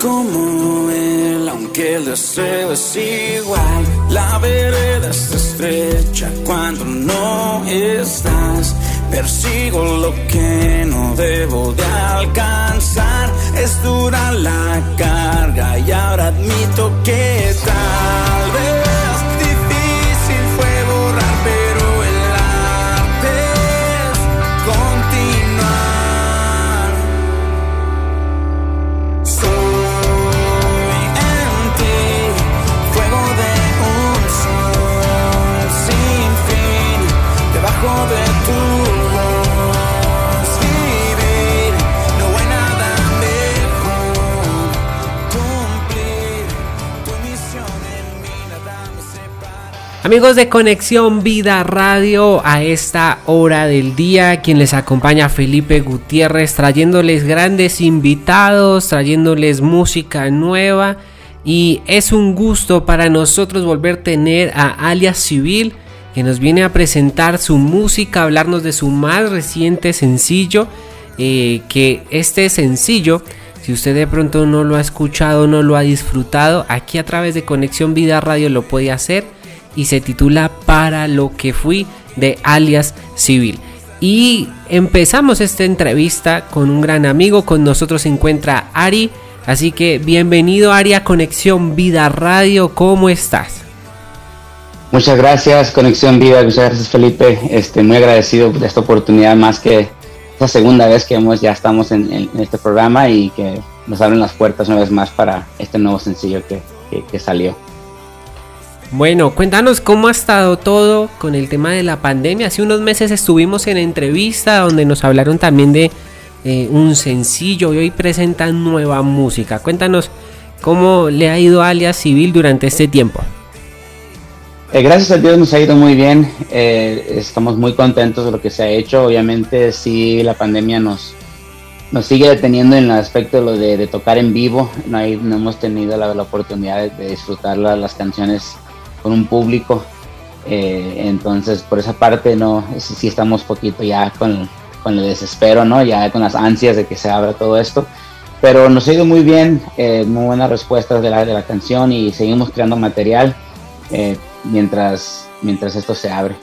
como él, aunque el deseo es igual. La vereda está estrecha cuando no estás. Persigo lo que no debo de alcanzar. Es dura la carga y ahora admito que tal vez. Amigos de Conexión Vida Radio, a esta hora del día, quien les acompaña Felipe Gutiérrez, trayéndoles grandes invitados, trayéndoles música nueva. Y es un gusto para nosotros volver a tener a Alias Civil, que nos viene a presentar su música, hablarnos de su más reciente sencillo. Eh, que este sencillo, si usted de pronto no lo ha escuchado, no lo ha disfrutado, aquí a través de Conexión Vida Radio lo puede hacer y se titula Para lo que fui de alias civil. Y empezamos esta entrevista con un gran amigo, con nosotros se encuentra Ari, así que bienvenido Ari a Conexión Vida Radio, ¿cómo estás? Muchas gracias Conexión Vida, muchas gracias Felipe, este, muy agradecido de esta oportunidad más que esta segunda vez que hemos, ya estamos en, este programa y que nos abren las puertas una vez más para este nuevo sencillo que salió. Bueno, cuéntanos cómo ha estado todo con el tema de la pandemia. Hace unos meses estuvimos en entrevista donde nos hablaron también de eh, un sencillo y hoy presentan nueva música. Cuéntanos cómo le ha ido a Alias Civil durante este tiempo. Eh, gracias a Dios nos ha ido muy bien. Eh, estamos muy contentos de lo que se ha hecho. Obviamente sí la pandemia nos, nos sigue deteniendo en el aspecto de lo de, tocar en vivo. No, hay, no hemos tenido la, oportunidad de, de disfrutar las canciones con un público. Eh, entonces, por esa parte, no, sí, estamos poquito ya con, con, el desespero, ¿no? Ya con las ansias de que se abra todo esto. Pero nos ha ido muy bien, eh, muy buenas respuestas de la, de la canción y seguimos creando material eh, mientras, mientras esto se abre.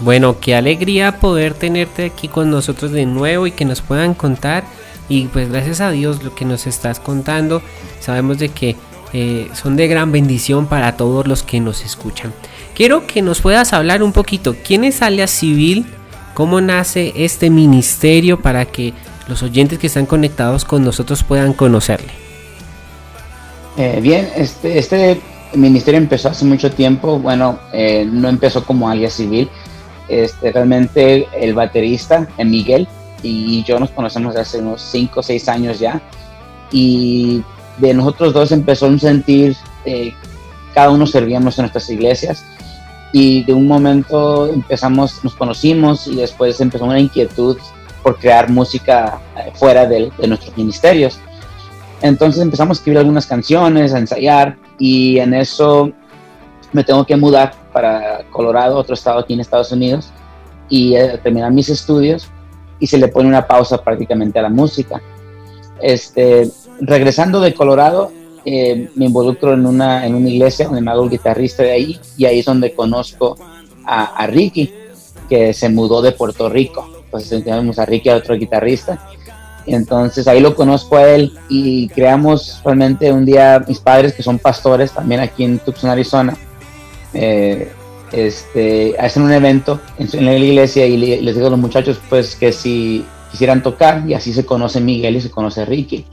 Bueno, qué alegría poder tenerte aquí con nosotros de nuevo y que nos puedan contar. Y pues gracias a Dios lo que nos estás contando. Sabemos de que eh, son de gran bendición para todos los que nos escuchan. Quiero que nos puedas hablar un poquito, ¿quién es Alias Civil? ¿Cómo nace este ministerio para que los oyentes que están conectados con nosotros puedan conocerle? Eh, bien, este, este ministerio empezó hace mucho tiempo, bueno, eh, no empezó como alias civil, este, realmente el baterista, Miguel, y yo nos conocemos hace unos 5 o 6 años ya, y de nosotros dos empezó un sentir, eh, cada uno servíamos en nuestras iglesias y de un momento empezamos, nos conocimos y después empezó una inquietud por crear música eh, fuera de, nuestros ministerios. Entonces empezamos a escribir algunas canciones, a ensayar y en eso me tengo que mudar para Colorado, otro estado aquí en Estados Unidos, y eh, terminar mis estudios y se le pone una pausa prácticamente a la música. Este, regresando de Colorado, eh, me involucro en una, en una iglesia donde me hago el guitarrista de ahí y ahí es donde conozco a, Ricky, que se mudó de Puerto Rico. Entonces tenemos a Ricky, a otro guitarrista. Entonces ahí lo conozco a él y creamos realmente un día, mis padres que son pastores también aquí en Tucson, Arizona, eh, este, hacen un evento en, la iglesia y les digo a los muchachos pues que si quisieran tocar y así se conoce Miguel y se conoce Ricky.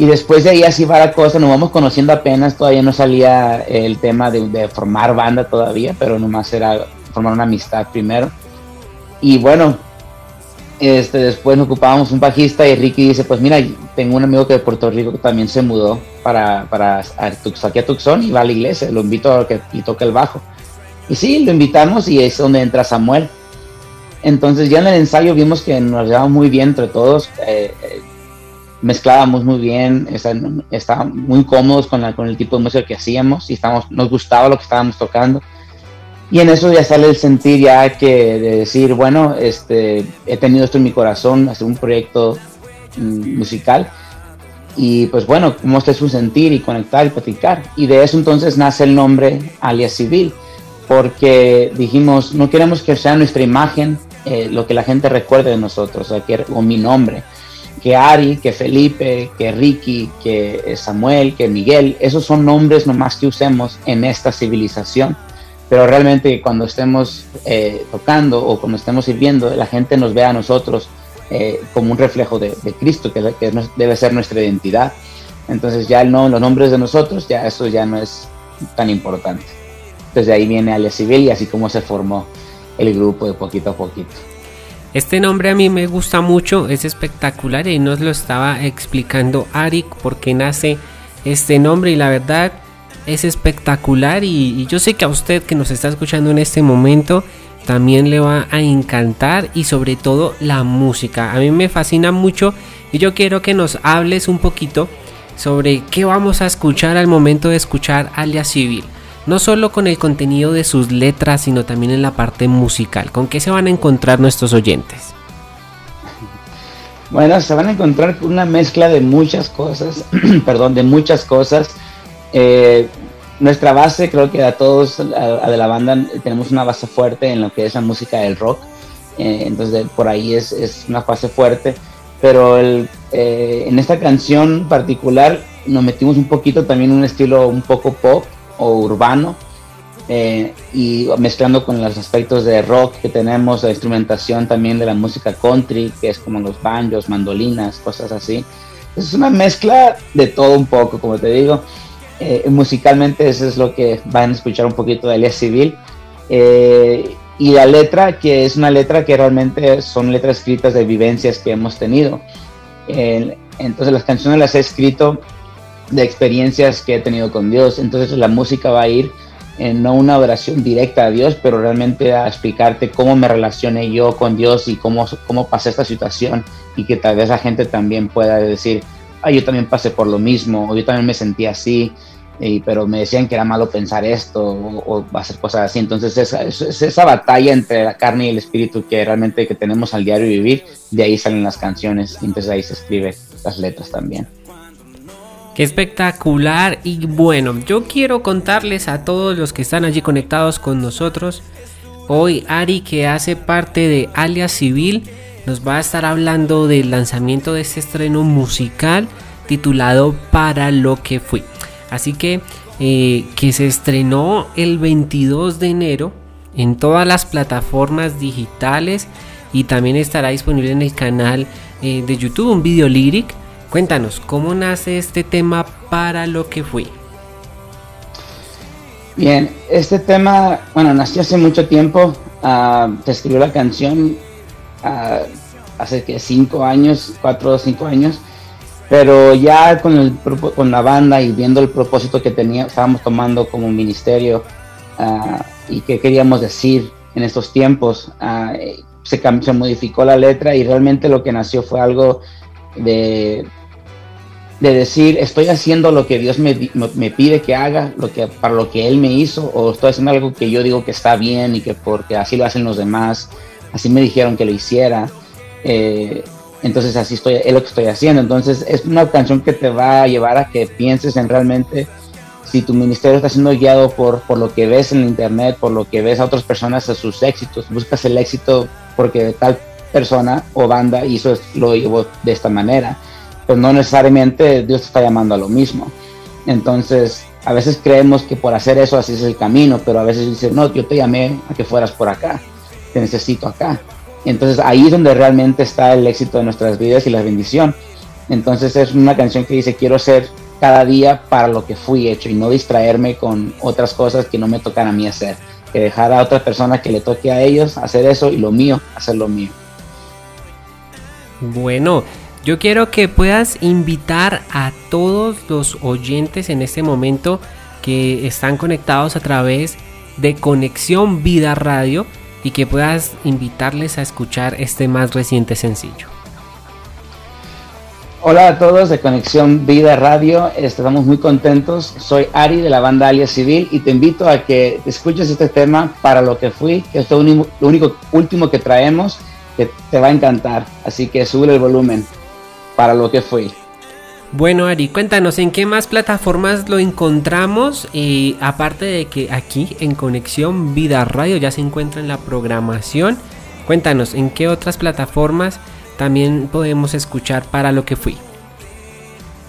Y después de ahí así va la cosa, nos vamos conociendo apenas, todavía no salía el tema de, formar banda todavía, pero nomás era formar una amistad primero. Y bueno, este, después nos ocupábamos un bajista y Ricky dice, pues mira, tengo un amigo que de Puerto Rico que también se mudó para, para aquí a Tucson y va a la iglesia, lo invito a que toque el bajo. Y sí, lo invitamos y es donde entra Samuel. Entonces ya en el ensayo vimos que nos llevamos muy bien entre todos. Eh, eh, mezclábamos muy bien, estábamos muy cómodos con, con el tipo de música que hacíamos y estábamos, nos gustaba lo que estábamos tocando. Y en eso ya sale el sentir ya que de decir, bueno, este, he tenido esto en mi corazón, hacer un proyecto mm, musical. y pues bueno, mostrar su sentir y conectar y platicar. Y de eso entonces nace el nombre alias civil, porque dijimos, no queremos que sea nuestra imagen eh, lo que la gente recuerde de nosotros, o, que, o mi nombre. Que Ari, que Felipe, que Ricky, que Samuel, que Miguel, esos son nombres nomás que usemos en esta civilización. Pero realmente cuando estemos eh, tocando o cuando estemos sirviendo, la gente nos ve a nosotros eh, como un reflejo de, Cristo, que, debe ser nuestra identidad. Entonces ya no, los nombres de nosotros, ya eso ya no es tan importante. Entonces de ahí viene Alias Civil y así como se formó el grupo de poquito a poquito. Este nombre a mí me gusta mucho, es espectacular y nos lo estaba explicando Arik por qué nace este nombre y la verdad es espectacular y, y yo sé que a usted que nos está escuchando en este momento también le va a encantar y sobre todo la música. A mí me fascina mucho y yo quiero que nos hables un poquito sobre qué vamos a escuchar al momento de escuchar Alias Civil. No solo con el contenido de sus letras, sino también en la parte musical. ¿Con qué se van a encontrar nuestros oyentes? Bueno, se van a encontrar con una mezcla de muchas cosas, perdón, de muchas cosas. Eh, nuestra base, creo que a todos a, de la banda tenemos una base fuerte en lo que es la música del rock. Eh, entonces por ahí es, es, una base fuerte. Pero el, eh, en esta canción particular nos metimos un poquito también en un estilo un poco pop o urbano. Eh, y mezclando con los aspectos de rock que tenemos, la instrumentación también de la música country, que es como los banjos, mandolinas, cosas así. Es una mezcla de todo un poco, como te digo. Eh, musicalmente eso es lo que van a escuchar un poquito de Alias Civil. Eh, y la letra, que es una letra que realmente son letras escritas de vivencias que hemos tenido. entonces las canciones las he escrito de experiencias que he tenido con Dios. Entonces la música va a ir en no una oración directa a Dios, pero realmente a explicarte cómo me relacioné yo con Dios y cómo, cómo pasé esta situación y que tal vez la gente también pueda decir, ah, yo también pasé por lo mismo, o yo también me sentí así, pero me decían que era malo pensar esto o, hacer cosas así. Entonces esa, es, esa batalla entre la carne y el espíritu que realmente que tenemos al diario vivir, de ahí salen las canciones y entonces ahí se escriben las letras también. Qué espectacular y bueno, yo quiero contarles a todos los que están allí conectados con nosotros. Hoy Ari que hace parte de Alias Civil nos va a estar hablando del lanzamiento de este estreno musical titulado Para lo que fui. Así que eh, que se estrenó el 22 de enero en todas las plataformas digitales y también estará disponible en el canal eh, de YouTube un video lyric. Cuéntanos, ¿cómo nace este tema para lo que fui? Bien, este tema, bueno, nació hace mucho tiempo. Uh, se escribió la canción uh, hace que cinco años, cuatro o cinco años. Pero ya con, el, con la banda y viendo el propósito que tenía, estábamos tomando como ministerio ah, y qué queríamos decir en estos tiempos, ah, se, se modificó la letra y realmente lo que nació fue algo de, de decir, estoy haciendo lo que Dios me, me, pide que haga, lo que, para lo que Él me hizo, o estoy haciendo algo que yo digo que está bien y que porque así lo hacen los demás, así me dijeron que lo hiciera. Eh, entonces así estoy, es lo que estoy haciendo. Entonces es una canción que te va a llevar a que pienses en realmente si tu ministerio está siendo guiado por, por lo que ves en internet, por lo que ves a otras personas a sus éxitos, buscas el éxito porque tal persona o banda hizo lo llevó de esta manera, pero no necesariamente Dios te está llamando a lo mismo. Entonces, a veces creemos que por hacer eso así es el camino, pero a veces dice, no, yo te llamé a que fueras por acá, te necesito acá. Entonces ahí es donde realmente está el éxito de nuestras vidas y la bendición. Entonces es una canción que dice, quiero ser cada día para lo que fui hecho y no distraerme con otras cosas que no me tocan a mí hacer. Que dejar a otra persona que le toque a ellos hacer eso y lo mío, hacer lo mío. Bueno, yo quiero que puedas invitar a todos los oyentes en este momento que están conectados a través de Conexión Vida Radio y que puedas invitarles a escuchar este más reciente sencillo. Hola a todos de Conexión Vida Radio, estamos muy contentos. Soy Ari de la banda Alias Civil y te invito a que escuches este tema para lo que fui, que es lo único último que traemos, que te va a encantar. Así que sube el volumen para lo que fui. Bueno, Ari, cuéntanos en qué más plataformas lo encontramos. Y aparte de que aquí en Conexión Vida Radio ya se encuentra en la programación. Cuéntanos en qué otras plataformas también podemos escuchar para lo que fui.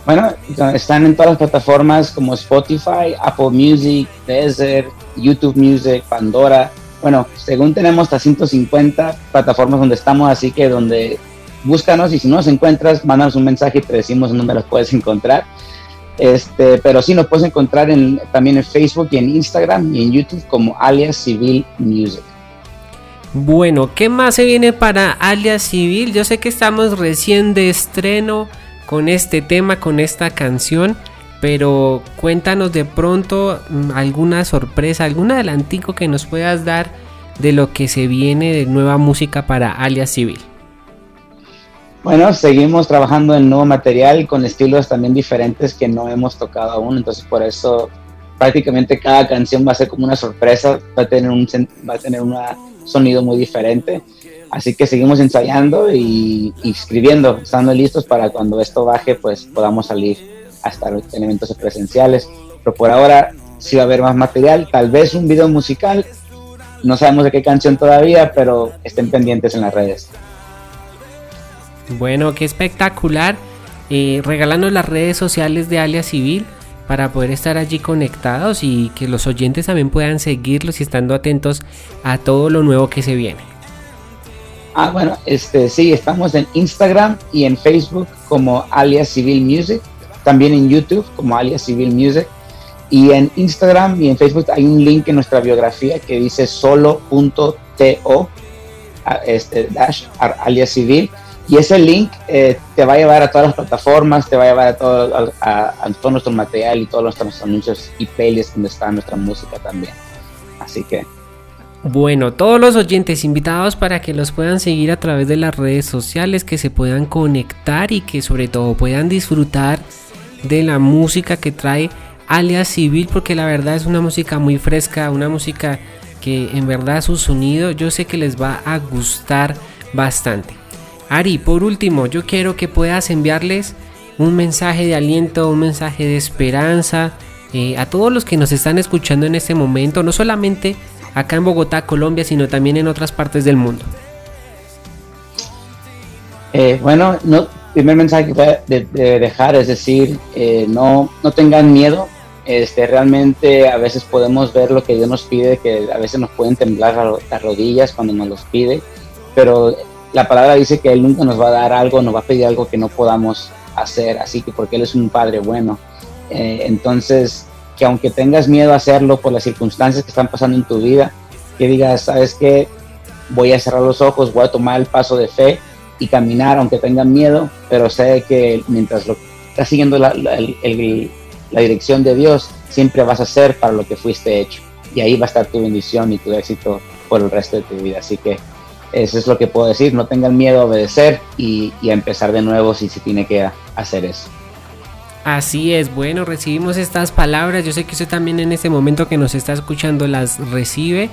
Bueno, están en todas las plataformas como Spotify, Apple Music, Desert, YouTube Music, Pandora. Bueno, según tenemos hasta 150 plataformas donde estamos, así que donde búscanos y si no nos encuentras, mándanos un mensaje y te decimos dónde las puedes encontrar. Este, pero sí nos puedes encontrar en, también en Facebook y en Instagram y en YouTube como alias Civil Music. Bueno, ¿qué más se viene para alias Civil? Yo sé que estamos recién de estreno con este tema, con esta canción, pero cuéntanos de pronto mm, alguna sorpresa, algún adelantico que nos puedas dar de lo que se viene de nueva música para alias Civil. Bueno, seguimos trabajando en nuevo material con estilos también diferentes que no hemos tocado aún, entonces por eso prácticamente cada canción va a ser como una sorpresa, va a tener un, va a tener un sonido muy diferente. Así que seguimos ensayando y, escribiendo, estando listos para cuando esto baje, pues podamos salir a estar en eventos presenciales. Pero por ahora sí va a haber más material, tal vez un video musical, no sabemos de qué canción todavía, pero estén pendientes en las redes. Bueno, qué espectacular. Eh, regalando las redes sociales de Alias Civil para poder estar allí conectados y que los oyentes también puedan seguirlos y estando atentos a todo lo nuevo que se viene. Ah, bueno, este sí, estamos en Instagram y en Facebook como Alias Civil Music, también en YouTube como Alias Civil Music y en Instagram y en Facebook hay un link en nuestra biografía que dice solo.to este dash alias civil y ese link eh, te va a llevar a todas las plataformas, te va a llevar a todo, a, todo nuestro material y todos nuestros anuncios y playlists donde está nuestra música también. Así que... Bueno, todos los oyentes invitados para que los puedan seguir a través de las redes sociales, que se puedan conectar y que sobre todo puedan disfrutar de la música que trae alias Civil, porque la verdad es una música muy fresca, una música que en verdad su sonido yo sé que les va a gustar bastante. Ari, por último, yo quiero que puedas enviarles un mensaje de aliento, un mensaje de esperanza eh, a todos los que nos están escuchando en este momento, no solamente acá en Bogotá, Colombia, sino también en otras partes del mundo. Eh, bueno, no, primer mensaje que voy a dejar es decir, eh, no, no tengan miedo. Este, realmente a veces podemos ver lo que Dios nos pide, que a veces nos pueden temblar las rodillas cuando nos los pide, pero la palabra dice que Él nunca nos va a dar algo, nos va a pedir algo que no podamos hacer, así que porque Él es un Padre bueno. Eh, entonces, que aunque tengas miedo a hacerlo por las circunstancias que están pasando en tu vida, que digas, ¿sabes qué? Voy a cerrar los ojos, voy a tomar el paso de fe y caminar, aunque tengan miedo, pero sé que mientras lo estás siguiendo la, la dirección de Dios, siempre vas a ser para lo que fuiste hecho. Y ahí va a estar tu bendición y tu éxito por el resto de tu vida. Así que eso es lo que puedo decir, no tengan miedo a obedecer y, a empezar de nuevo si se tiene que hacer eso. Así es, bueno, recibimos estas palabras, yo sé que usted también en este momento que nos está escuchando las recibe.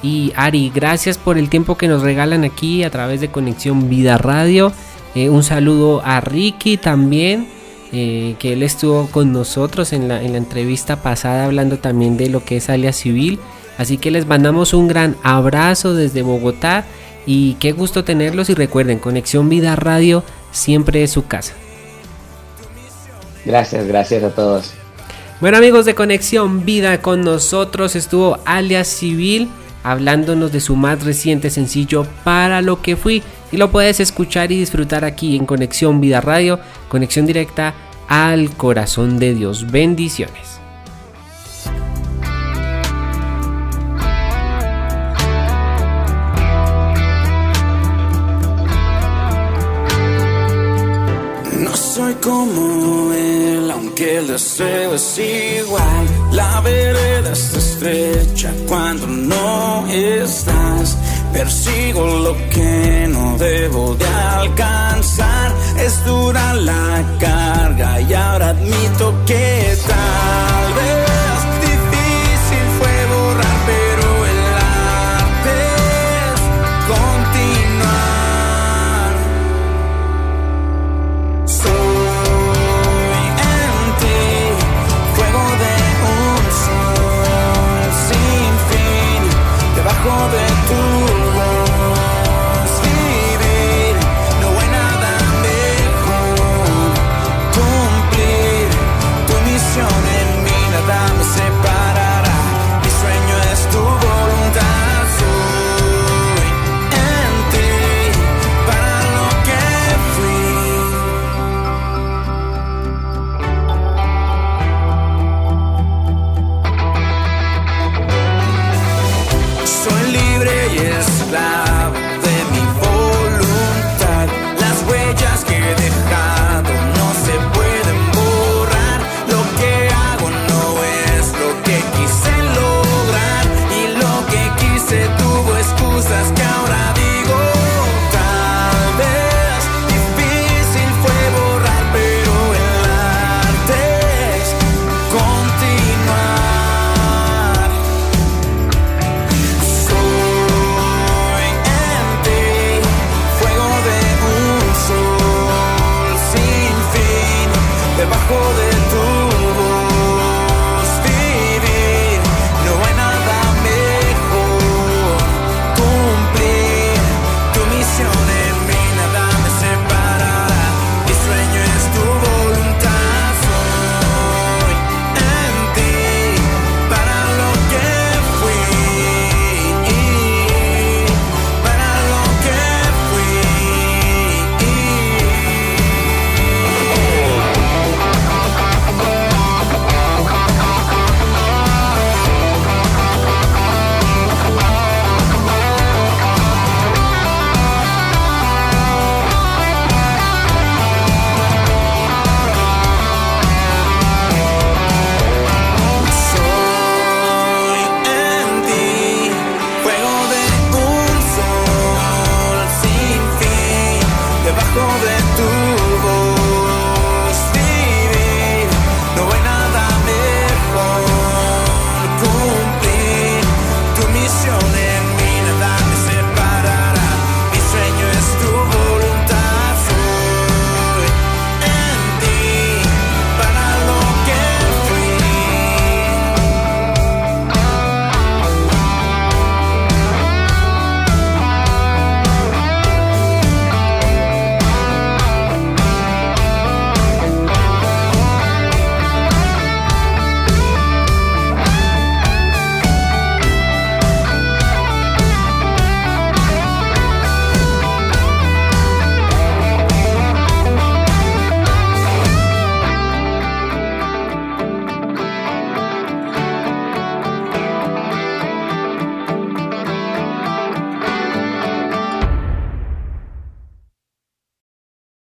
Y Ari, gracias por el tiempo que nos regalan aquí a través de Conexión Vida Radio. Eh, un saludo a Ricky también, eh, que él estuvo con nosotros en la, en la entrevista pasada hablando también de lo que es alias civil. Así que les mandamos un gran abrazo desde Bogotá y qué gusto tenerlos y recuerden, Conexión Vida Radio siempre es su casa. Gracias, gracias a todos. Bueno amigos de Conexión Vida, con nosotros estuvo alias Civil hablándonos de su más reciente sencillo Para lo que fui y lo puedes escuchar y disfrutar aquí en Conexión Vida Radio, conexión directa al corazón de Dios. Bendiciones. Como él, aunque el deseo es igual. La vereda está estrecha cuando no estás. Persigo lo que no debo de alcanzar. Es dura la carga y ahora admito que tal